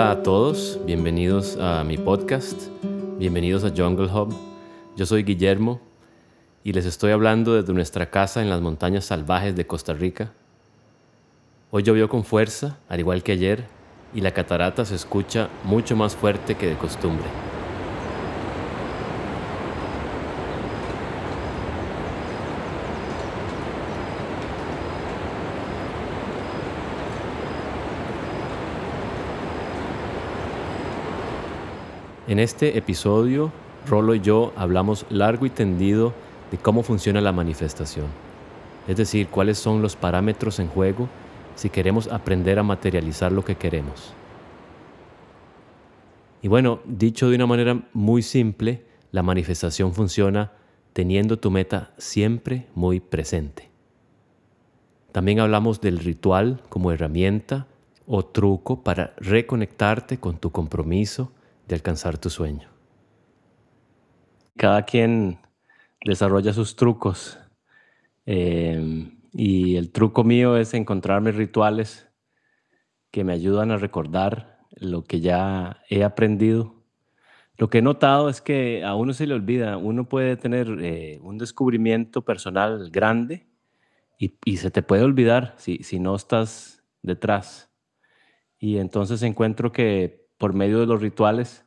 Hola a todos, bienvenidos a mi podcast, bienvenidos a Jungle Hub. Yo soy Guillermo y les estoy hablando desde nuestra casa en las montañas salvajes de Costa Rica. Hoy llovió con fuerza, al igual que ayer, y la catarata se escucha mucho más fuerte que de costumbre. En este episodio, Rolo y yo hablamos largo y tendido de cómo funciona la manifestación, es decir, cuáles son los parámetros en juego si queremos aprender a materializar lo que queremos. Y bueno, dicho de una manera muy simple, la manifestación funciona teniendo tu meta siempre muy presente. También hablamos del ritual como herramienta o truco para reconectarte con tu compromiso alcanzar tu sueño. Cada quien desarrolla sus trucos em, y el truco mío es encontrarme rituales que me ayudan a recordar lo que ya he aprendido. Lo que he notado es que a uno se le olvida, uno puede tener eh, un descubrimiento personal grande y, y, se te puede olvidar si, si no estás detrás. Y entonces encuentro que por medio de los rituales,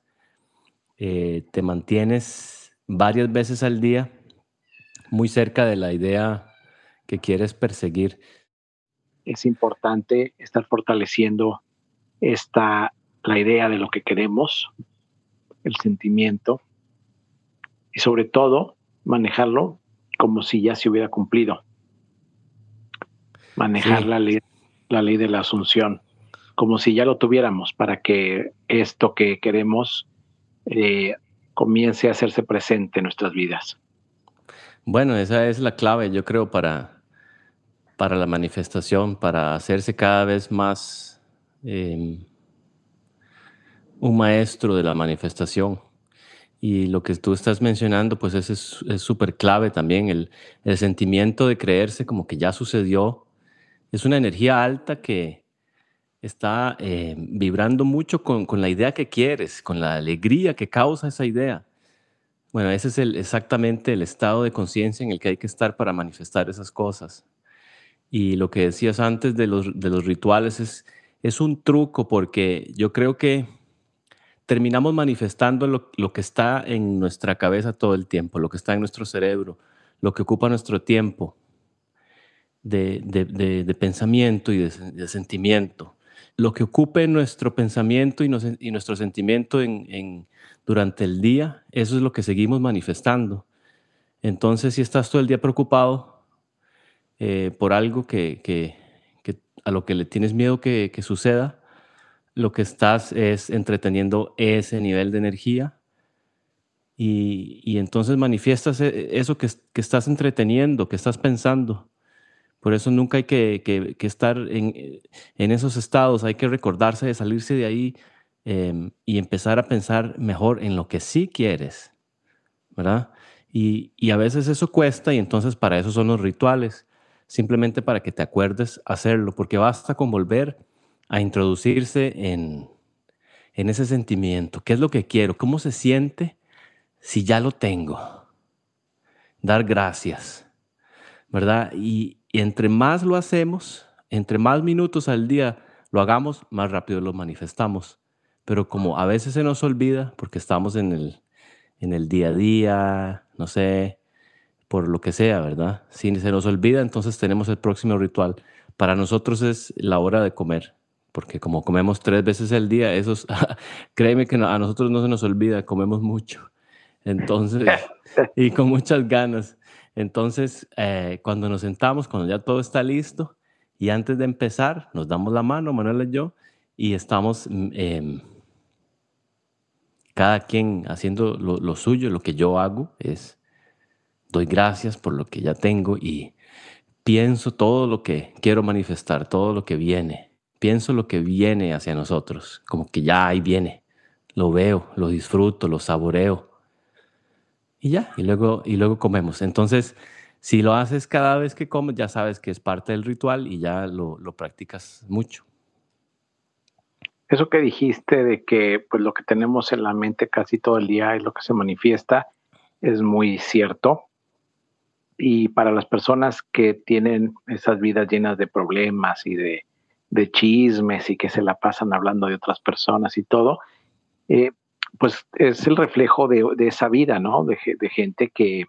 eh, te mantienes varias veces al día muy cerca de la idea que quieres perseguir. Es importante estar fortaleciendo esta, la idea de lo que queremos, el sentimiento, y sobre todo manejarlo como si ya se hubiera cumplido. Manejar la, ley, la ley de la asunción como si ya lo tuviéramos para que esto que queremos eh, comience a hacerse presente en nuestras vidas. Bueno, esa es la clave, yo creo, para, para la manifestación, para hacerse cada vez más em, un maestro de la manifestación. Y lo que tú estás mencionando, pues es súper clave también, el, el sentimiento de creerse como que ya sucedió. Es una energía alta que, está eh, vibrando mucho con, con, la idea que quieres, con la alegría que causa esa idea. Bueno, ese es el, exactamente el estado de conciencia en el que hay que estar para manifestar esas cosas. Y lo que decías antes de los, de los rituales es, es un truco porque yo creo que terminamos manifestando lo, lo, que está en nuestra cabeza todo el tiempo, lo que está en nuestro cerebro, lo que ocupa nuestro tiempo de, de, de, de pensamiento y de, sentimiento lo que ocupe nuestro pensamiento y, nuestro sentimiento en, durante el día, eso es lo que seguimos manifestando. Entonces, si estás todo el día preocupado eh, por algo que, a lo que le tienes miedo que, suceda, lo que estás es entreteniendo ese nivel de energía y, entonces manifiestas e, eso que, estás entreteniendo, que estás pensando. Por eso nunca hay que, estar en, esos estados, hay que recordarse de salirse de ahí em, y empezar a pensar mejor en lo que sí quieres, ¿verdad? Y, a veces eso cuesta y entonces para eso son los rituales, simplemente para que te acuerdes hacerlo, porque basta con volver a introducirse en, en ese sentimiento. ¿Qué es lo que quiero? ¿Cómo se siente si ya lo tengo? Dar gracias, ¿verdad? Y, y entre más lo hacemos, entre más minutos al día lo hagamos, más rápido lo manifestamos. Pero como a veces se nos olvida, porque estamos en el, en el día a día, no sé, por lo que sea, ¿verdad? Si se nos olvida, entonces tenemos el próximo ritual. Para nosotros es la hora de comer, porque como comemos tres veces al día, eso créeme que a nosotros no se nos olvida, comemos mucho. Entonces, y con muchas ganas. Entonces, eh, cuando nos sentamos, cuando ya todo está listo, y antes de empezar, nos damos la mano, Manuel y yo, y estamos mm, em, cada quien haciendo lo, suyo, lo que yo hago es, doy gracias por lo que ya tengo y pienso todo lo que quiero manifestar, todo lo que viene, pienso lo que viene hacia nosotros, como que ya ahí viene, lo veo, lo disfruto, lo saboreo y ya, y luego, y luego comemos. Entonces, si lo haces cada vez que comes, ya sabes que es parte del ritual y ya lo, lo practicas mucho. eso que dijiste de que pues lo que tenemos en la mente casi todo el día es lo que se manifiesta es muy cierto. Y para las personas que tienen esas vidas llenas de problemas y de, chismes y que se la pasan hablando de otras personas y todo, eh, pues es el reflejo de, esa vida, ¿no? De, gente que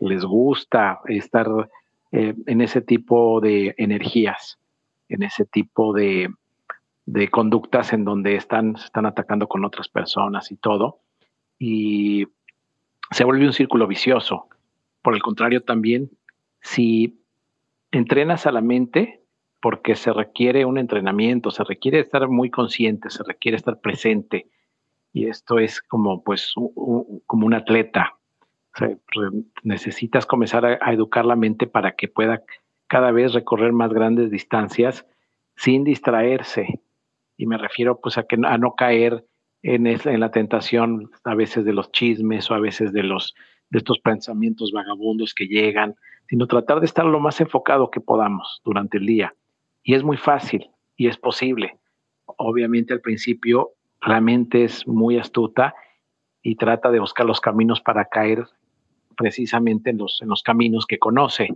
les gusta estar eh, en ese tipo de energías, en ese tipo de, de conductas en donde están, se están atacando con otras personas y todo. Y se vuelve un círculo vicioso. Por el contrario, también, si entrenas a la mente, porque se requiere un entrenamiento, se requiere estar muy consciente, se requiere estar presente. Y esto es como, pues, como un atleta. necesitas comenzar a, educar la mente para que pueda cada vez recorrer más grandes distancias sin distraerse. Y me refiero pues a, que, a no caer en, en la tentación a veces de los chismes o a veces de los de estos pensamientos vagabundos que llegan, sino tratar de estar lo más enfocado que podamos durante el día. Y es muy fácil y es posible. Obviamente al principio la mente es muy astuta y trata de buscar los caminos para caer precisamente en los, en los caminos que conoce.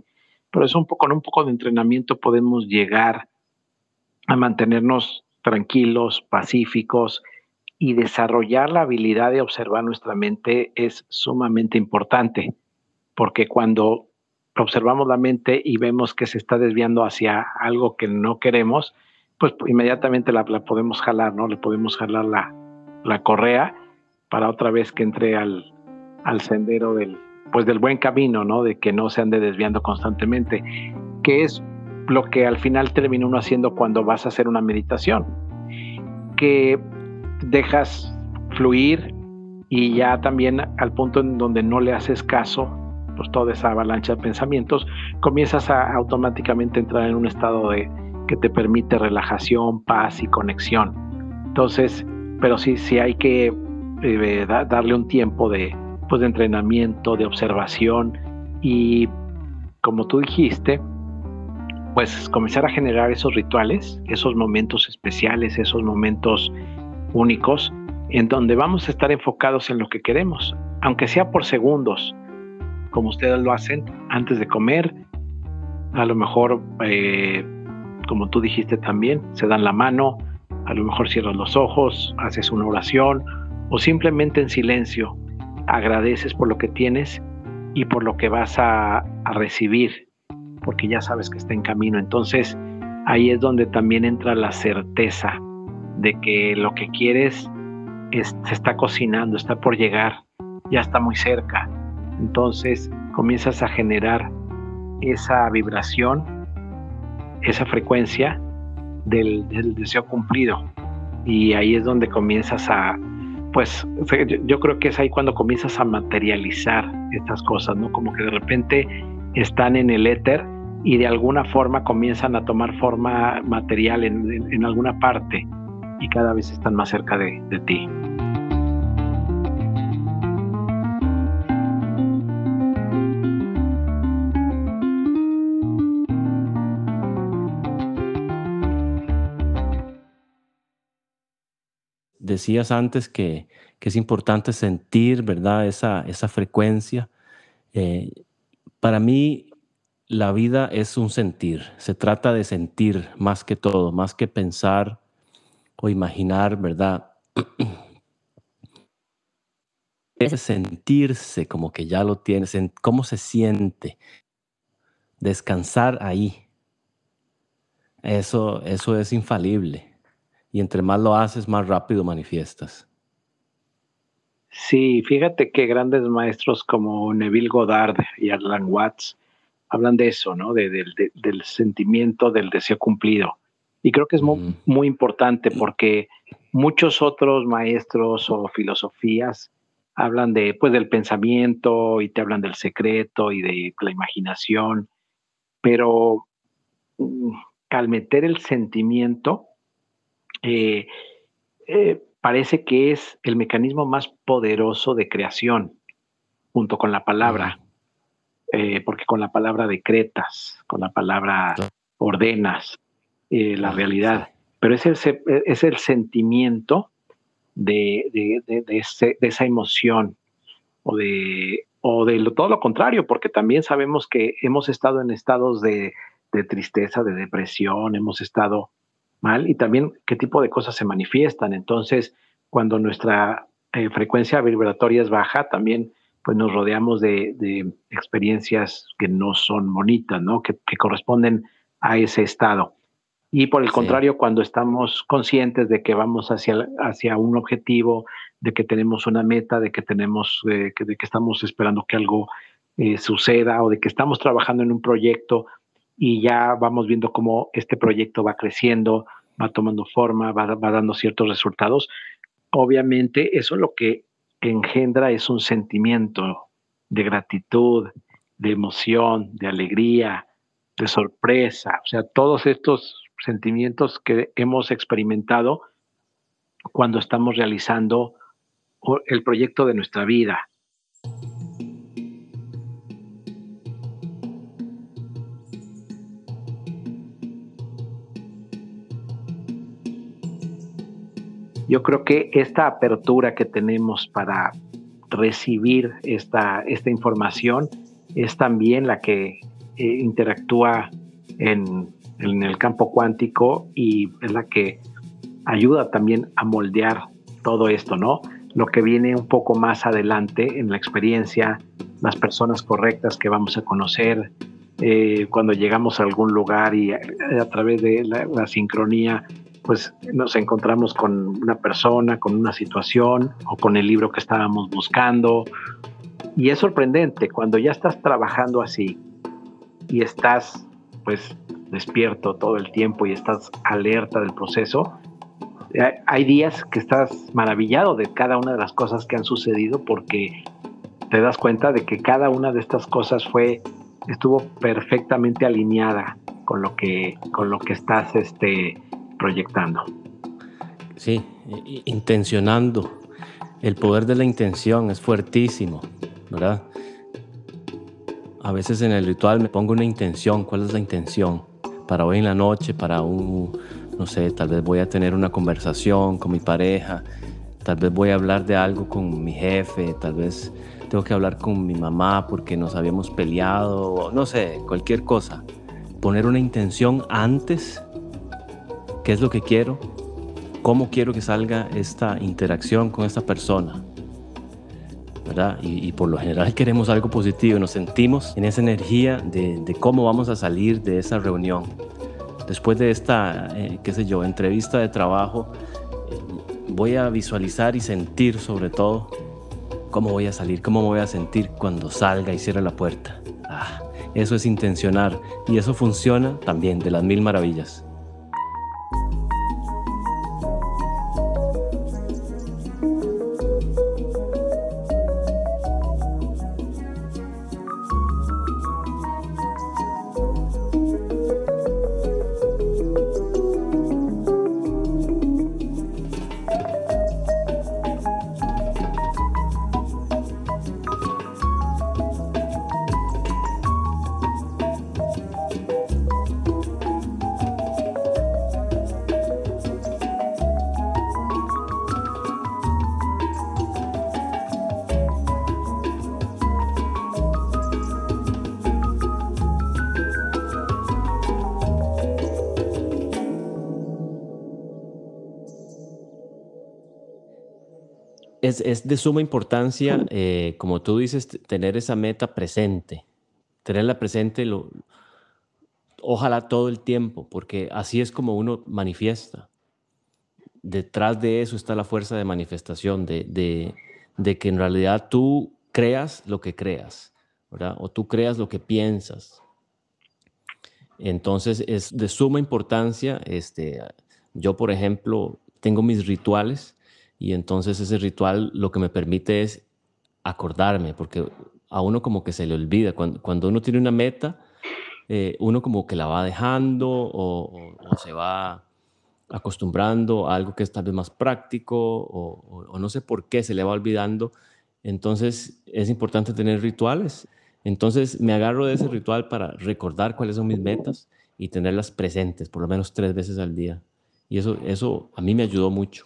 Pero eso un poco, con un poco de entrenamiento podemos llegar a mantenernos tranquilos, pacíficos, y desarrollar la habilidad de observar nuestra mente es sumamente importante, porque cuando observamos la mente y vemos que se está desviando hacia algo que no queremos, pues inmediatamente la, podemos jalar, ¿no? Le podemos jalar la, la, correa para otra vez que entre al, al sendero del, pues del buen camino, ¿no? De que no se ande desviando constantemente, que es lo que al final termina uno haciendo cuando vas a hacer una meditación, que dejas fluir y ya también al punto en donde no le haces caso, pues toda esa avalancha de pensamientos, comienzas a automáticamente entrar en un estado de que te permite relajación, paz y conexión. Entonces, pero sí, sí hay que eh, darle un tiempo de, pues, entrenamiento, de observación y como tú dijiste, pues comenzar a generar esos rituales, esos momentos especiales, esos momentos únicos en donde vamos a estar enfocados en lo que queremos, aunque sea por segundos, como ustedes lo hacen antes de comer, a lo mejor, eh, como tú dijiste también, se dan la mano, a lo mejor cierras los ojos, haces una oración o simplemente en silencio agradeces por lo que tienes y por lo que vas a, recibir, porque ya sabes que está en camino. Entonces ahí es donde también entra la certeza de que lo que quieres se está cocinando, está por llegar, ya está muy cerca. Entonces comienzas a generar esa vibración, esa frecuencia del, deseo cumplido. Y ahí es donde comienzas a, pues yo creo que es ahí cuando comienzas a materializar estas cosas, ¿no? Como que de repente están en el éter y de alguna forma comienzan a tomar forma material en alguna parte y cada vez están más cerca de, ti. Decías antes que, es importante sentir, ¿verdad? Esa, esa frecuencia. Eh, para mí, la vida es un sentir. Se trata de sentir más que todo, más que pensar o imaginar, ¿verdad? es sentirse como que ya lo tienes, cómo se siente, descansar ahí. Eso, eso es infalible. Y entre más lo haces, más rápido manifiestas. Sí, fíjate que grandes maestros como Neville Goddard y Alan Watts hablan de eso, ¿no? del sentimiento del deseo cumplido. Y creo que es muy, importante porque muchos otros maestros o filosofías hablan de, pues, del pensamiento y te hablan del secreto y de la imaginación, pero mm, al meter el sentimiento, eh, eh, parece que es el mecanismo más poderoso de creación, junto con la palabra, eh, porque con la palabra decretas, con la palabra ordenas, la realidad. pero es el, es el sentimiento de, de, esa emoción o de, o de todo lo contrario, porque también sabemos que hemos estado en estados de, tristeza, de depresión, hemos estado mal y también qué tipo de cosas se manifiestan. Entonces, cuando nuestra eh, frecuencia vibratoria es baja, también pues nos rodeamos de, experiencias que no son bonitas, ¿no? Que, corresponden a ese estado. Y por el contrario, cuando estamos conscientes de que vamos hacia, hacia un objetivo, de que tenemos una meta, de que tenemos, eh, que, de que estamos esperando que algo eh, suceda o de que estamos trabajando en un proyecto y ya vamos viendo cómo este proyecto va creciendo, va tomando forma, va, dando ciertos resultados, obviamente eso lo que engendra es un sentimiento de gratitud, de emoción, de alegría, de sorpresa, o sea, todos estos sentimientos que hemos experimentado cuando estamos realizando el proyecto de nuestra vida. Yo creo que esta apertura que tenemos para recibir esta, esta información es también la que eh, interactúa en, en el campo cuántico y es la que ayuda también a moldear todo esto, ¿no? Lo que viene un poco más adelante en la experiencia, las personas correctas que vamos a conocer, eh, cuando llegamos a algún lugar y a, través de la, sincronía, pues nos encontramos con una persona, con una situación o con el libro que estábamos buscando. Y es sorprendente cuando ya estás trabajando así y estás pues despierto todo el tiempo y estás alerta del proceso, hay días que estás maravillado de cada una de las cosas que han sucedido porque te das cuenta de que cada una de estas cosas fue estuvo perfectamente alineada con lo que con lo que estás este proyectando. Sí, intencionando. El poder de la intención es fuertísimo, ¿verdad? A veces en el ritual me pongo una intención. ¿Cuál es la intención? Para hoy en la noche, para un, no sé, tal vez voy a tener una conversación con mi pareja, tal vez voy a hablar de algo con mi jefe, tal vez tengo que hablar con mi mamá porque nos habíamos peleado, no sé, cualquier cosa. Poner una intención antes, qué es lo que quiero, cómo quiero que salga esta interacción con esta persona. ¿verdad? Y, por lo general queremos algo positivo, nos sentimos en esa energía de, de cómo vamos a salir de esa reunión después de esta, eh, qué sé yo, entrevista de trabajo, eh, voy a visualizar y sentir sobre todo cómo voy a salir, cómo me voy a sentir cuando salga y cierre la puerta. Ah, eso es intencionar y eso funciona también de las mil maravillas. Es, de suma importancia, eh, como tú dices, tener esa meta presente, tenerla presente, ojalá todo el tiempo, porque así es como uno manifiesta. Detrás de eso está la fuerza de manifestación, de, de, que en realidad tú creas lo que creas. O tú creas lo que piensas. Entonces es de suma importancia, este, yo por ejemplo tengo mis rituales y entonces ese ritual lo que me permite es acordarme, porque a uno como que se le olvida. Cuando, uno tiene una meta, eh, uno como que la va dejando o, se va acostumbrando a algo que es tal vez más práctico o, o, no sé por qué se le va olvidando. Entonces es importante tener rituales. Entonces me agarro de ese ritual para recordar cuáles son mis metas y tenerlas presentes por lo menos tres veces al día. Y eso, eso a mí me ayudó mucho.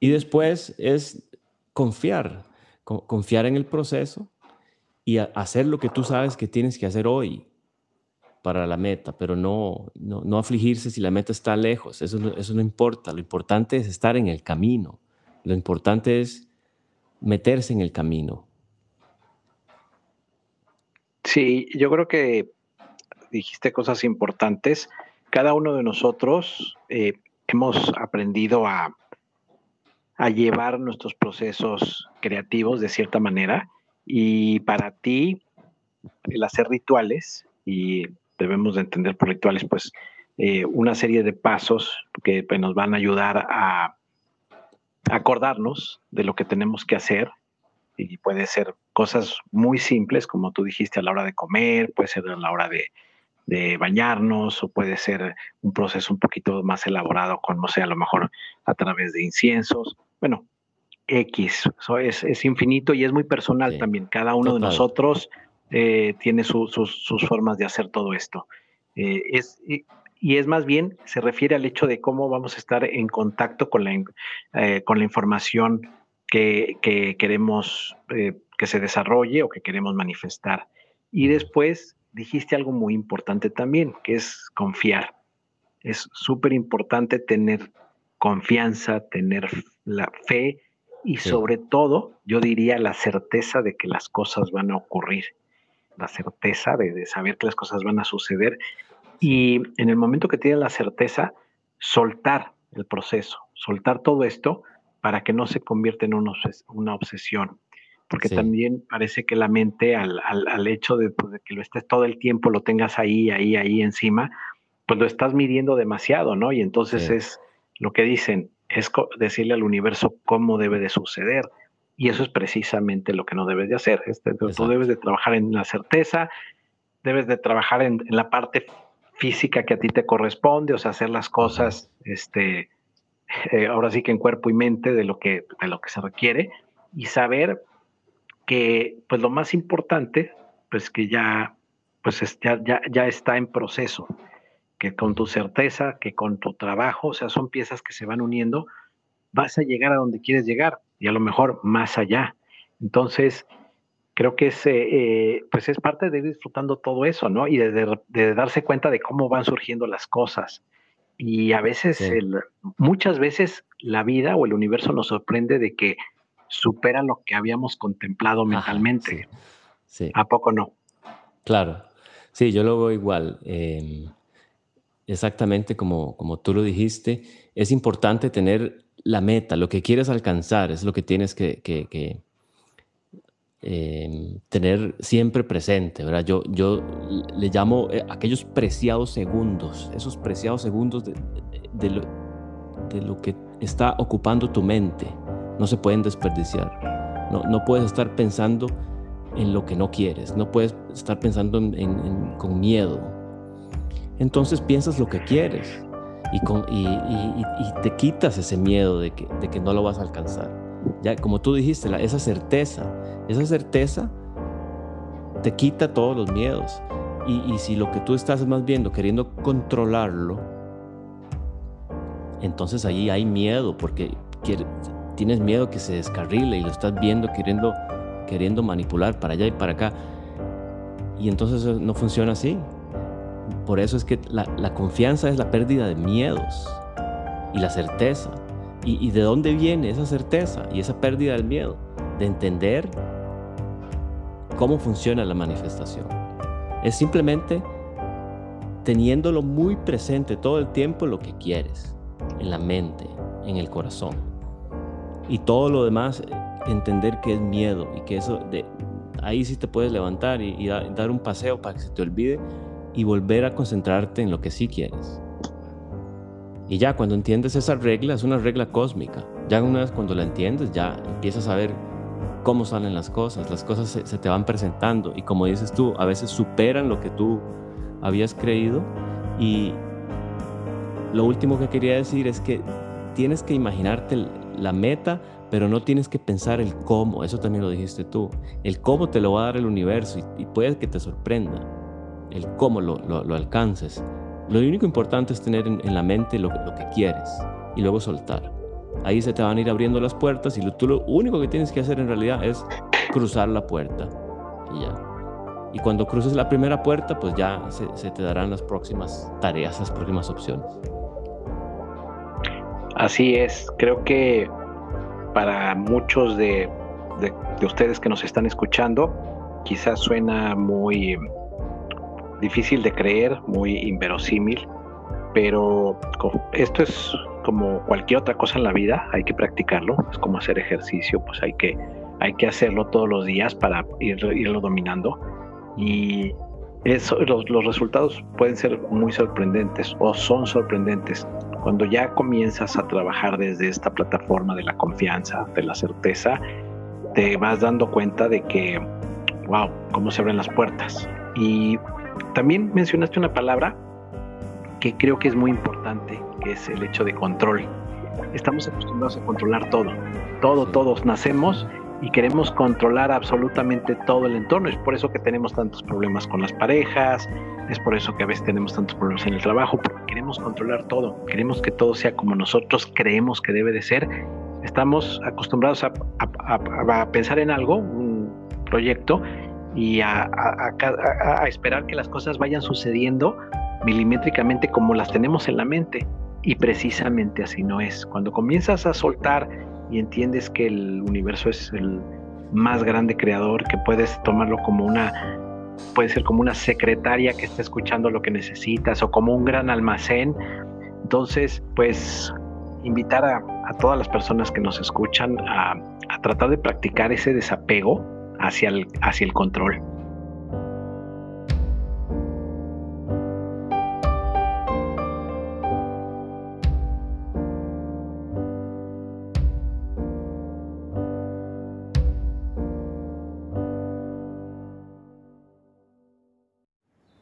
Y después es confiar, confiar en el proceso y hacer lo que tú sabes que tienes que hacer hoy para la meta, pero no, no, afligirse si la meta está lejos, eso eso no importa, lo importante es estar en el camino, lo importante es meterse en el camino. Sí, yo creo que dijiste cosas importantes. Cada uno de nosotros eh, hemos aprendido a, a llevar nuestros procesos creativos de cierta manera y para ti el hacer rituales y debemos de entender por rituales pues eh, una serie de pasos que pues, nos van a ayudar a acordarnos de lo que tenemos que hacer y puede ser cosas muy simples como tú dijiste a la hora de comer, puede ser a la hora de, de bañarnos o puede ser un proceso un poquito más elaborado con, no sé, a lo mejor a través de inciensos. Bueno, X, eso es, es infinito y es muy personal también. Cada uno de nosotros eh, tiene sus, sus, formas de hacer todo esto. Eh, es, y es más bien, se refiere al hecho de cómo vamos a estar en contacto con la, eh, con la información que, que queremos que se desarrolle o que queremos manifestar. Y después dijiste algo muy importante también, que es confiar. Es súper importante tener confianza, tener la fe y sobre todo, yo diría, la certeza de que las cosas van a ocurrir, la certeza de, saber que las cosas van a suceder. Y en el momento que tienes la certeza, soltar el proceso, soltar todo esto para que no se convierta en una obsesión porque también parece que la mente al, al, hecho pues, de, que lo estés todo el tiempo, lo tengas ahí, ahí, ahí encima, pues lo estás midiendo demasiado, ¿no? Y entonces es lo que dicen, es decirle al universo cómo debe de suceder. Y eso es precisamente lo que no debes de hacer. Este, tú debes de trabajar en la certeza, debes de trabajar en, la parte física que a ti te corresponde, o sea, hacer las cosas, este, eh, ahora sí que en cuerpo y mente de lo que, de lo que se requiere y saber que pues lo más importante, pues que ya, pues ya, ya, ya está en proceso, que con tu certeza, que con tu trabajo, o sea, son piezas que se van uniendo, vas a llegar a donde quieres llegar y a lo mejor más allá. Entonces, creo que es, eh, pues es parte de ir disfrutando todo eso, ¿no? Y de, de, darse cuenta de cómo van surgiendo las cosas. Y a veces, muchas veces la vida o el universo nos sorprende de que supera lo que habíamos contemplado mentalmente. Sí, ¿A poco no? Claro, sí, yo lo veo igual. Em, exactamente como, como tú lo dijiste, es importante tener la meta, lo que quieres alcanzar, es lo que tienes que, em, tener siempre presente, ¿verdad? Yo, yo le llamo eh, aquellos preciados segundos, esos preciados segundos de, lo, de lo que está ocupando tu mente, no se pueden desperdiciar. No, no puedes estar pensando en lo que no quieres, no puedes estar pensando con miedo. Entonces piensas lo que quieres y, te quitas ese miedo de que, no lo vas a alcanzar. Ya, como tú dijiste, esa certeza, esa certeza te quita todos los miedos. Y, si lo que tú estás más viendo, queriendo controlarlo, entonces ahí hay miedo porque tienes miedo que se descarrile y lo estás viendo queriendo manipular para allá y para acá. Y entonces no funciona así. Por eso es que la, confianza es la pérdida de miedos y la certeza. ¿Y, ¿Y de dónde viene esa certeza y esa pérdida del miedo? De entender cómo funciona la manifestación. Es simplemente teniéndolo muy presente todo el tiempo lo que quieres, en la mente, en el corazón y todo lo demás entender que es miedo y que eso de ahí sí te puedes levantar y, dar un paseo para que se te olvide y volver a concentrarte en lo que sí quieres. Y ya cuando entiendes esa regla, es una regla cósmica. Ya una vez cuando la entiendes, ya empiezas a ver cómo salen las cosas. Las cosas se, te van presentando y como dices tú, a veces superan lo que tú habías creído. Y lo último que quería decir es que tienes que imaginarte la meta, pero no tienes que pensar el cómo, eso también lo dijiste tú. El cómo te lo va a dar el universo y, puede que te sorprenda el cómo lo, alcances, Lo único importante es tener en, la mente lo, lo, que quieres y luego soltar. Ahí se te van a ir abriendo las puertas y lo, tú lo único que tienes que hacer en realidad es cruzar la puerta y ya. Y cuando cruces la primera puerta, pues ya se, te darán las próximas tareas, las próximas opciones. Así es, creo que para muchos de, de ustedes que nos están escuchando, quizás suena muy difícil de creer, muy inverosímil, pero esto es como cualquier otra cosa en la vida, hay que practicarlo, es como hacer ejercicio, pues hay que, hay que hacerlo todos los días para ir, irlo dominando y eso, los, los resultados pueden ser muy sorprendentes o son sorprendentes. Cuando ya comienzas a trabajar desde esta plataforma de la confianza, de la certeza, te vas dando cuenta de que, wow, cómo se abren las puertas. Y también mencionaste una palabra que creo que es muy importante, que es el hecho de control. Estamos acostumbrados a controlar todo, todo, todos nacemos y queremos controlar absolutamente todo el entorno. Es por eso que tenemos tantos problemas con las parejas, es por eso que a veces tenemos tantos problemas en el trabajo, porque queremos controlar todo, queremos que todo sea como nosotros creemos que debe de ser. Estamos acostumbrados a, a pensar en algo, un proyecto, y a, esperar que las cosas vayan sucediendo milimétricamente como las tenemos en la mente. Y precisamente así no es. Cuando comienzas a soltar y entiendes que el universo es el más grande creador, que puedes tomarlo como una, puede ser como una secretaria que está escuchando lo que necesitas o como un gran almacén. Entonces, pues invitar a, todas las personas que nos escuchan a, a tratar de practicar ese desapego hacia el, hacia el control.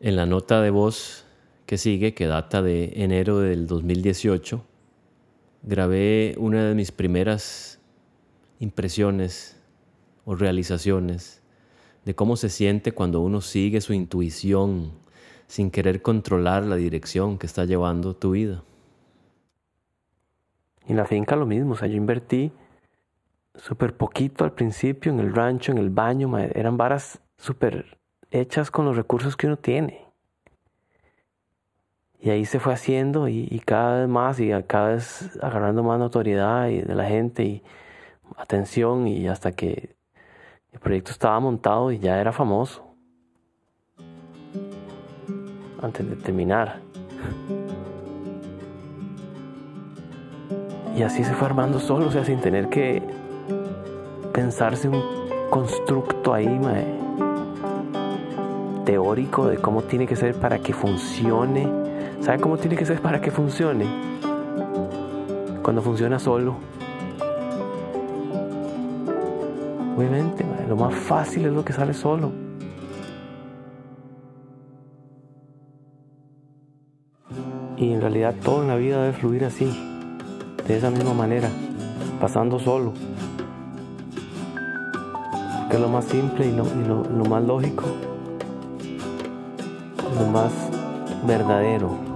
En la nota de voz que sigue, que data de enero del 2018, grabé una de mis primeras impresiones o realizaciones de cómo se siente cuando uno sigue su intuición sin querer controlar la dirección que está llevando tu vida. En la finca lo mismo, o sea, yo invertí súper poquito al principio en el rancho, en el baño, eran varas súper hechas con los recursos que uno tiene. Y ahí se fue haciendo y, cada vez más y cada vez agarrando más notoriedad y de la gente y atención y hasta que el proyecto estaba montado y ya era famoso. Antes de terminar. Y así se fue armando solo, o sea, sin tener que pensarse un constructo ahí, teórico de cómo tiene que ser para que funcione. ¿Sabe cómo tiene que ser para que funcione? Cuando funciona solo. Obviamente, lo más fácil es lo que sale solo. Y en realidad todo en la vida debe fluir así, de esa misma manera, pasando solo. Que es lo más simple y lo, lo más lógico, lo más verdadero.